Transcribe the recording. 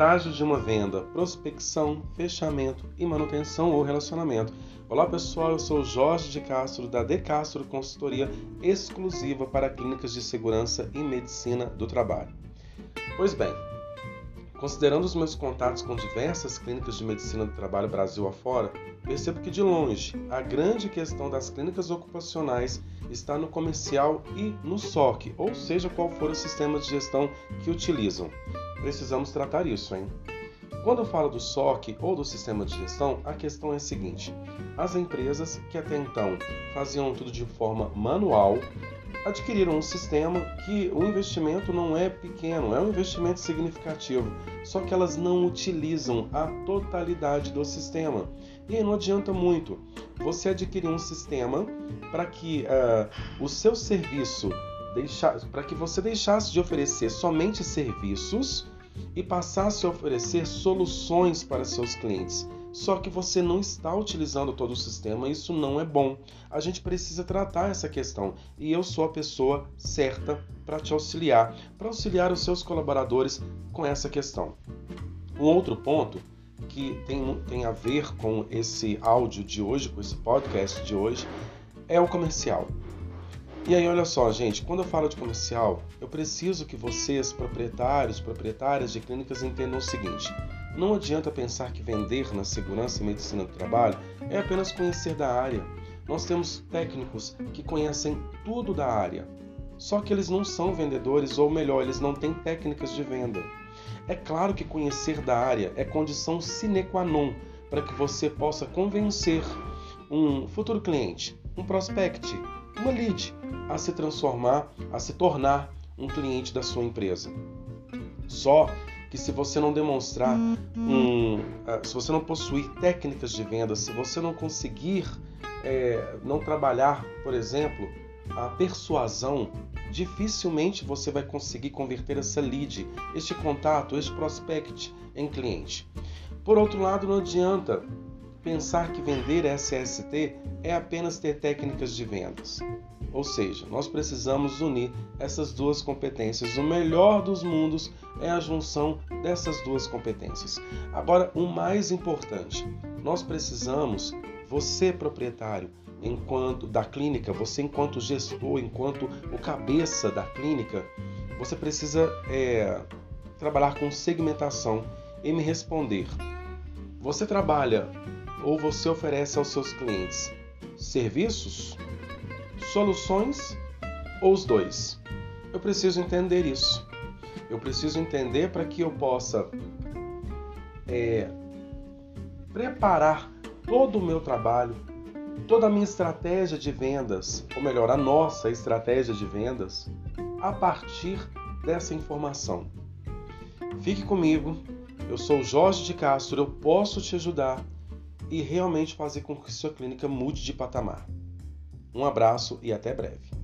estágio de uma venda, prospecção, fechamento e manutenção ou relacionamento. Olá pessoal, eu sou Jorge de Castro da De Castro Consultoria exclusiva para clínicas de segurança e medicina do trabalho. Pois bem, considerando os meus contatos com diversas clínicas de medicina do trabalho Brasil afora, percebo que de longe a grande questão das clínicas ocupacionais está no comercial e no SOC, ou seja, qual for o sistema de gestão que utilizam precisamos tratar isso, hein? Quando falo do SOC ou do sistema de gestão, a questão é a seguinte: as empresas que até então faziam tudo de forma manual adquiriram um sistema que o investimento não é pequeno, é um investimento significativo, só que elas não utilizam a totalidade do sistema. E aí não adianta muito você adquirir um sistema para que uh, o seu serviço para que você deixasse de oferecer somente serviços e passasse a oferecer soluções para seus clientes. Só que você não está utilizando todo o sistema, isso não é bom. A gente precisa tratar essa questão e eu sou a pessoa certa para te auxiliar, para auxiliar os seus colaboradores com essa questão. Um outro ponto que tem, tem a ver com esse áudio de hoje, com esse podcast de hoje, é o comercial. E aí, olha só, gente, quando eu falo de comercial, eu preciso que vocês, proprietários, proprietárias de clínicas, entendam o seguinte: não adianta pensar que vender na segurança e medicina do trabalho é apenas conhecer da área. Nós temos técnicos que conhecem tudo da área, só que eles não são vendedores, ou melhor, eles não têm técnicas de venda. É claro que conhecer da área é condição sine qua non para que você possa convencer um futuro cliente, um prospect, uma lead a se transformar, a se tornar um cliente da sua empresa. Só que se você não demonstrar um, ah, se você não possuir técnicas de venda, se você não conseguir é, não trabalhar, por exemplo, a persuasão, dificilmente você vai conseguir converter essa lead, este contato, este prospect em cliente. Por outro lado, não adianta pensar que vender SST é apenas ter técnicas de vendas. Ou seja, nós precisamos unir essas duas competências. O melhor dos mundos é a junção dessas duas competências. Agora, o mais importante, nós precisamos, você proprietário, enquanto da clínica, você enquanto gestor, enquanto o cabeça da clínica, você precisa é, trabalhar com segmentação e me responder. Você trabalha ou você oferece aos seus clientes serviços, soluções ou os dois? Eu preciso entender isso. Eu preciso entender para que eu possa é, preparar todo o meu trabalho, toda a minha estratégia de vendas, ou melhor, a nossa estratégia de vendas, a partir dessa informação. Fique comigo, eu sou Jorge de Castro, eu posso te ajudar e realmente fazer com que sua clínica mude de patamar. Um abraço e até breve.